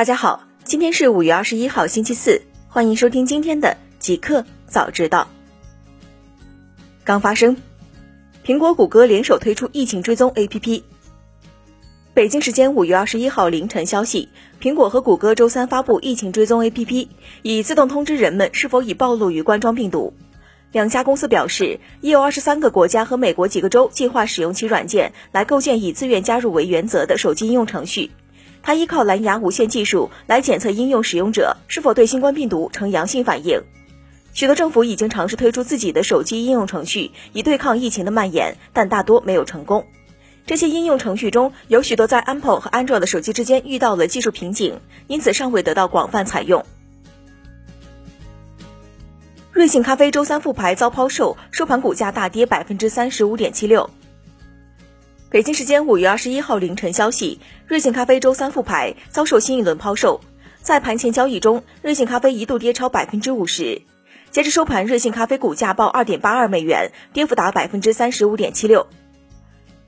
大家好，今天是五月二十一号，星期四，欢迎收听今天的极客早知道。刚发生，苹果、谷歌联手推出疫情追踪 APP。北京时间五月二十一号凌晨消息，苹果和谷歌周三发布疫情追踪 APP，以自动通知人们是否已暴露于冠状病毒。两家公司表示，已有二十三个国家和美国几个州计划使用其软件来构建以自愿加入为原则的手机应用程序。它依靠蓝牙无线技术来检测应用使用者是否对新冠病毒呈阳性反应。许多政府已经尝试推出自己的手机应用程序以对抗疫情的蔓延，但大多没有成功。这些应用程序中有许多在 Apple 和 Android 的手机之间遇到了技术瓶颈，因此尚未得到广泛采用。瑞幸咖啡周三复牌遭抛售，收盘股价大跌百分之三十五点七六。北京时间五月二十一号凌晨消息，瑞幸咖啡周三复牌遭受新一轮抛售。在盘前交易中，瑞幸咖啡一度跌超百分之五十。截至收盘，瑞幸咖啡股价报二点八二美元，跌幅达百分之三十五点七六。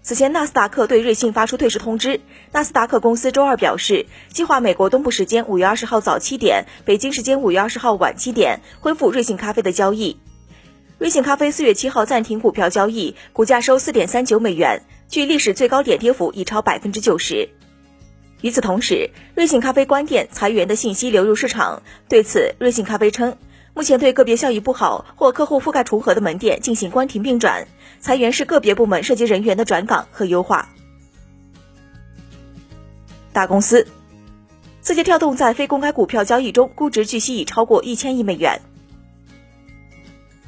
此前，纳斯达克对瑞幸发出退市通知。纳斯达克公司周二表示，计划美国东部时间五月二十号早七点，北京时间五月二十号晚七点恢复瑞幸咖啡的交易。瑞幸咖啡四月七号暂停股票交易，股价收四点三九美元，距历史最高点跌幅已超百分之九十。与此同时，瑞幸咖啡关店裁员的信息流入市场。对此，瑞幸咖啡称，目前对个别效益不好或客户覆盖重合的门店进行关停并转，裁员是个别部门涉及人员的转岗和优化。大公司，字节跳动在非公开股票交易中估值据悉已超过一千亿美元。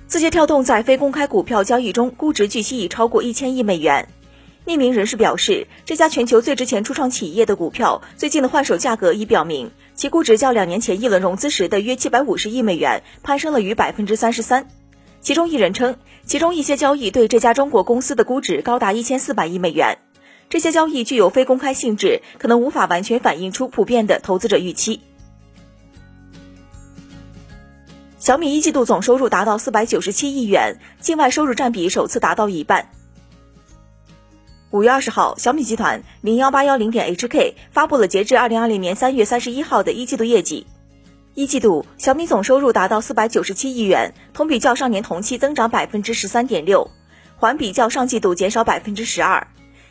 字节跳动在非公开股票交易中估值据悉已超过一千亿美元。匿名人士表示，这家全球最值钱初创企业的股票最近的换手价格已表明，其估值较两年前一轮融资时的约七百五十亿美元攀升了逾百分之三十三。其中一人称，其中一些交易对这家中国公司的估值高达一千四百亿美元。这些交易具有非公开性质，可能无法完全反映出普遍的投资者预期。小米一季度总收入达到四百九十七亿元，境外收入占比首次达到一半。五月二十号，小米集团零幺八幺零点 HK 发布了截至二零二零年三月三十一号的一季度业绩。一季度，小米总收入达到四百九十七亿元，同比较上年同期增长百分之十三点六，环比较上季度减少百分之十二。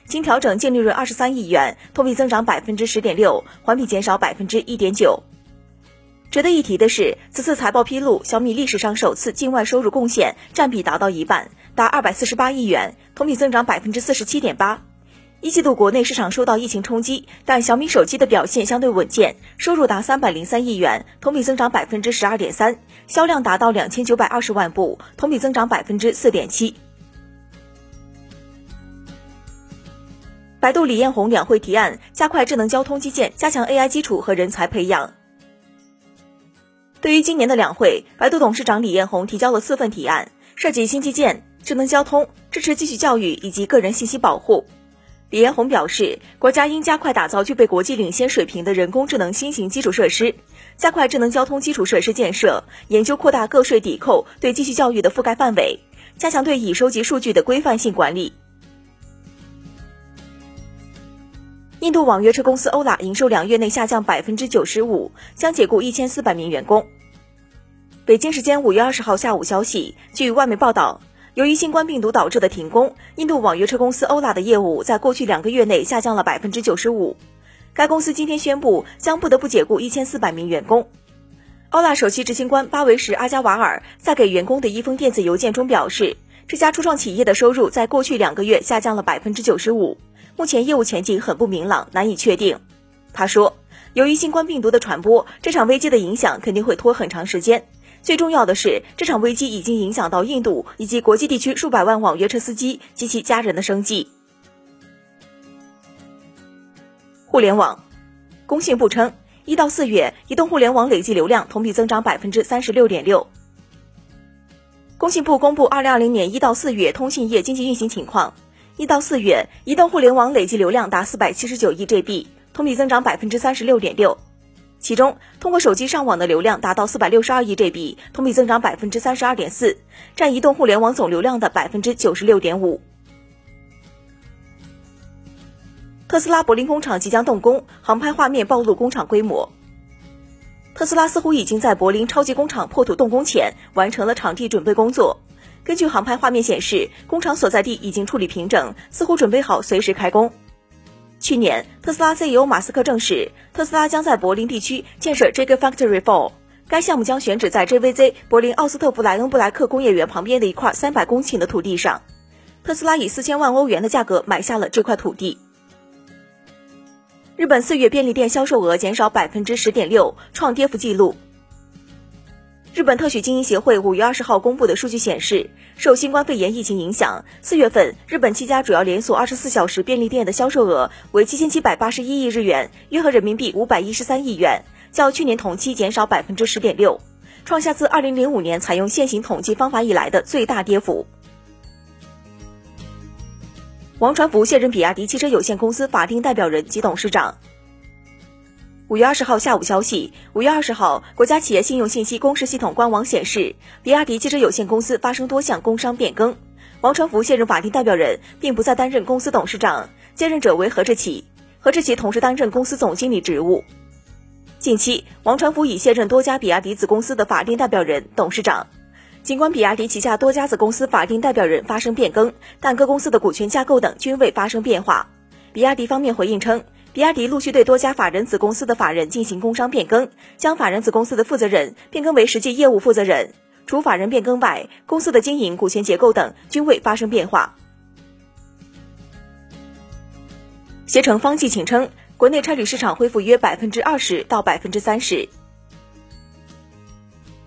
经调整净利润二十三亿元，同比增长百分之十点六，环比减少百分之一点九。值得一提的是，此次财报披露，小米历史上首次境外收入贡献占比达到一半，达二百四十八亿元，同比增长百分之四十七点八。一季度国内市场受到疫情冲击，但小米手机的表现相对稳健，收入达三百零三亿元，同比增长百分之十二点三，销量达到两千九百二十万部，同比增长百分之四点七。百度李彦宏两会提案，加快智能交通基建，加强 AI 基础和人才培养。对于今年的两会，百度董事长李彦宏提交了四份提案，涉及新基建、智能交通、支持继续教育以及个人信息保护。李彦宏表示，国家应加快打造具备国际领先水平的人工智能新型基础设施，加快智能交通基础设施建设，研究扩大个税抵扣对继续教育的覆盖范围，加强对已收集数据的规范性管理。印度网约车公司欧拉营收两月内下降百分之九十五，将解雇一千四百名员工。北京时间五月二十号下午消息，据外媒报道，由于新冠病毒导致的停工，印度网约车公司欧拉的业务在过去两个月内下降了百分之九十五。该公司今天宣布将不得不解雇一千四百名员工。欧拉首席执行官巴维什阿加瓦尔在给员工的一封电子邮件中表示，这家初创企业的收入在过去两个月下降了百分之九十五。目前业务前景很不明朗，难以确定。他说，由于新冠病毒的传播，这场危机的影响肯定会拖很长时间。最重要的是，这场危机已经影响到印度以及国际地区数百万网约车司机及其家人的生计。互联网，工信部称，一到四月，移动互联网累计流量同比增长百分之三十六点六。工信部公布二零二零年一到四月通信业经济运行情况。一到四月，移动互联网累计流量达四百七十九亿 GB，同比增长百分之三十六点六。其中，通过手机上网的流量达到四百六十二亿 GB，同比增长百分之三十二点四，占移动互联网总流量的百分之九十六点五。特斯拉柏林工厂即将动工，航拍画面暴露工厂规模。特斯拉似乎已经在柏林超级工厂破土动工前完成了场地准备工作。根据航拍画面显示，工厂所在地已经处理平整，似乎准备好随时开工。去年，特斯拉 CEO 马斯克证实，特斯拉将在柏林地区建设 Gigafactory Four，该项目将选址在 JVZ 柏林奥斯特弗莱恩布莱克工业园旁边的一块三百公顷的土地上。特斯拉以四千万欧元的价格买下了这块土地。日本四月便利店销售额减少百分之十点六，创跌幅纪录。日本特许经营协会五月二十号公布的数据显示，受新冠肺炎疫情影响，四月份日本七家主要连锁二十四小时便利店的销售额为七千七百八十一亿日元，约合人民币五百一十三亿元，较去年同期减少百分之十点六，创下自二零零五年采用现行统计方法以来的最大跌幅。王传福卸任比亚迪汽车有限公司法定代表人及董事长。五月二十号下午消息，五月二十号，国家企业信用信息公示系统官网显示，比亚迪汽车有限公司发生多项工商变更，王传福卸任法定代表人，并不再担任公司董事长，接任者为何志奇，何志奇同时担任公司总经理职务。近期，王传福已卸任多家比亚迪子公司的法定代表人、董事长。尽管比亚迪旗下多家子公司法定代表人发生变更，但各公司的股权架构等均未发生变化。比亚迪方面回应称，比亚迪陆续对多家法人子公司的法人进行工商变更，将法人子公司的负责人变更为实际业务负责人。除法人变更外，公司的经营、股权结构等均未发生变化。携程方继请称，国内差旅市场恢复约百分之二十到百分之三十。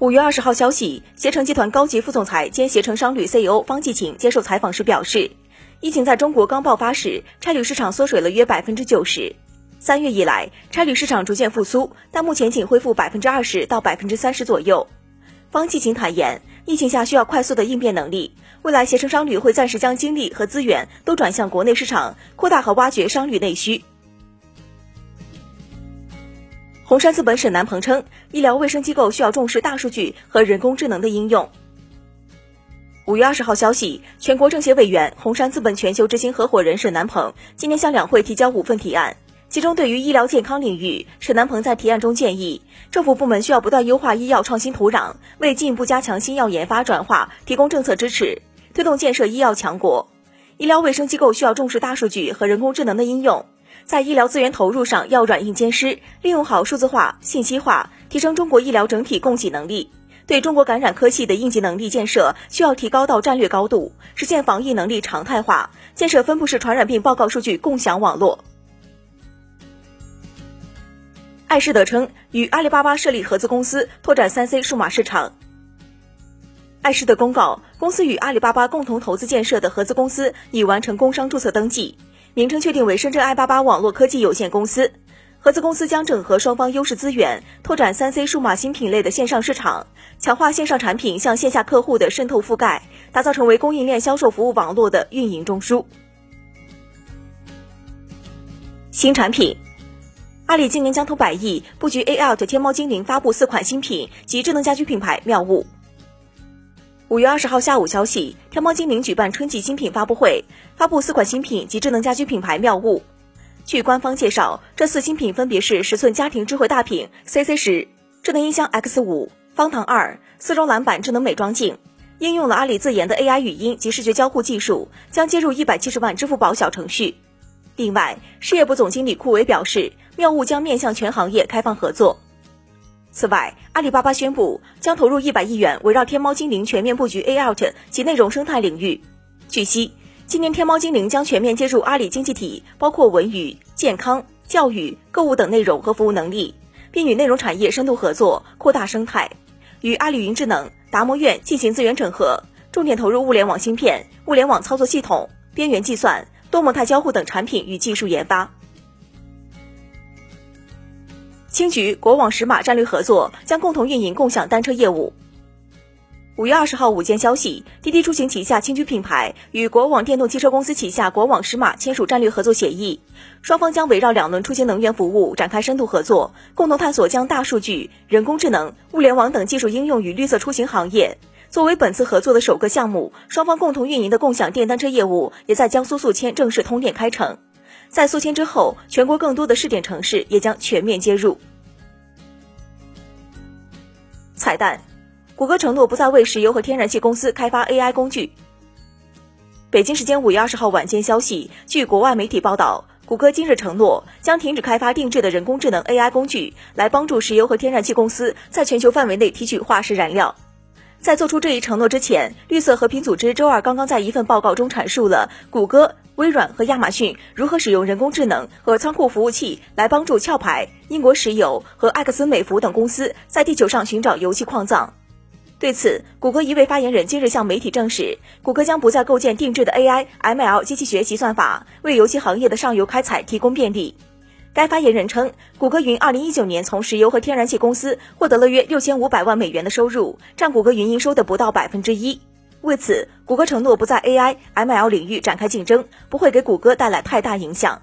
五月二十号消息，携程集团高级副总裁兼携程商旅 CEO 方继请接受采访时表示，疫情在中国刚爆发时，差旅市场缩水了约百分之九十。三月以来，差旅市场逐渐复苏，但目前仅恢复百分之二十到百分之三十左右。方继晴坦言，疫情下需要快速的应变能力，未来携程商旅会暂时将精力和资源都转向国内市场，扩大和挖掘商旅内需。红杉资本沈南鹏称，医疗卫生机构需要重视大数据和人工智能的应用。五月二十号消息，全国政协委员、红杉资本全球执行合伙人沈南鹏今年向两会提交五份提案，其中对于医疗健康领域，沈南鹏在提案中建议，政府部门需要不断优化医药创新土壤，为进一步加强新药研发转化提供政策支持，推动建设医药强国。医疗卫生机构需要重视大数据和人工智能的应用。在医疗资源投入上要软硬兼施，利用好数字化、信息化，提升中国医疗整体供给能力。对中国感染科系的应急能力建设需要提高到战略高度，实现防疫能力常态化，建设分布式传染病报告数据共享网络。爱仕德称与阿里巴巴设立合资公司，拓展三 C 数码市场。爱仕德公告，公司与阿里巴巴共同投资建设的合资公司已完成工商注册登记。名称确定为深圳爱巴巴网络科技有限公司，合资公司将整合双方优势资源，拓展三 C 数码新品类的线上市场，强化线上产品向线下客户的渗透覆盖，打造成为供应链销售服务网络的运营中枢。新产品，阿里今年将投百亿布局 A out 天猫精灵发布四款新品及智能家居品牌妙物。五月二十号下午消息，天猫精灵举办春季新品发布会，发布四款新品及智能家居品牌妙物。据官方介绍，这四新品分别是十寸家庭智慧大屏 CC 十、智能音箱 X 五、方糖二、丝绒篮板智能美妆镜，应用了阿里自研的 AI 语音及视觉交互技术，将接入一百七十万支付宝小程序。另外，事业部总经理库维表示，妙物将面向全行业开放合作。此外，阿里巴巴宣布将投入一百亿元，围绕天猫精灵全面布局 A out 及内容生态领域。据悉，今年天猫精灵将全面接入阿里经济体，包括文娱、健康、教育、购物等内容和服务能力，并与内容产业深度合作，扩大生态，与阿里云智能、达摩院进行资源整合，重点投入物联网芯片、物联网操作系统、边缘计算、多模态交互等产品与技术研发。青桔、国网、石马战略合作，将共同运营共享单车业务。五月二十号午间消息，滴滴出行旗下青桔品牌与国网电动汽车公司旗下国网石马签署战略合作协议，双方将围绕两轮出行能源服务展开深度合作，共同探索将大数据、人工智能、物联网等技术应用于绿色出行行业。作为本次合作的首个项目，双方共同运营的共享电单车业务也在江苏宿迁正式通电开城。在宿迁之后，全国更多的试点城市也将全面接入。彩蛋：谷歌承诺不再为石油和天然气公司开发 AI 工具。北京时间五月二十号晚间消息，据国外媒体报道，谷歌今日承诺将停止开发定制的人工智能 AI 工具，来帮助石油和天然气公司在全球范围内提取化石燃料。在做出这一承诺之前，绿色和平组织周二刚刚在一份报告中阐述了谷歌、微软和亚马逊如何使用人工智能和仓库服务器来帮助壳牌、英国石油和埃克森美孚等公司在地球上寻找油气矿藏。对此，谷歌一位发言人今日向媒体证实，谷歌将不再构建定制的 AI、ML 机器学习算法，为油气行业的上游开采提供便利。该发言人称，谷歌云2019年从石油和天然气公司获得了约6500万美元的收入，占谷歌云营收的不到百分之一。为此，谷歌承诺不在 AI、ML 领域展开竞争，不会给谷歌带来太大影响。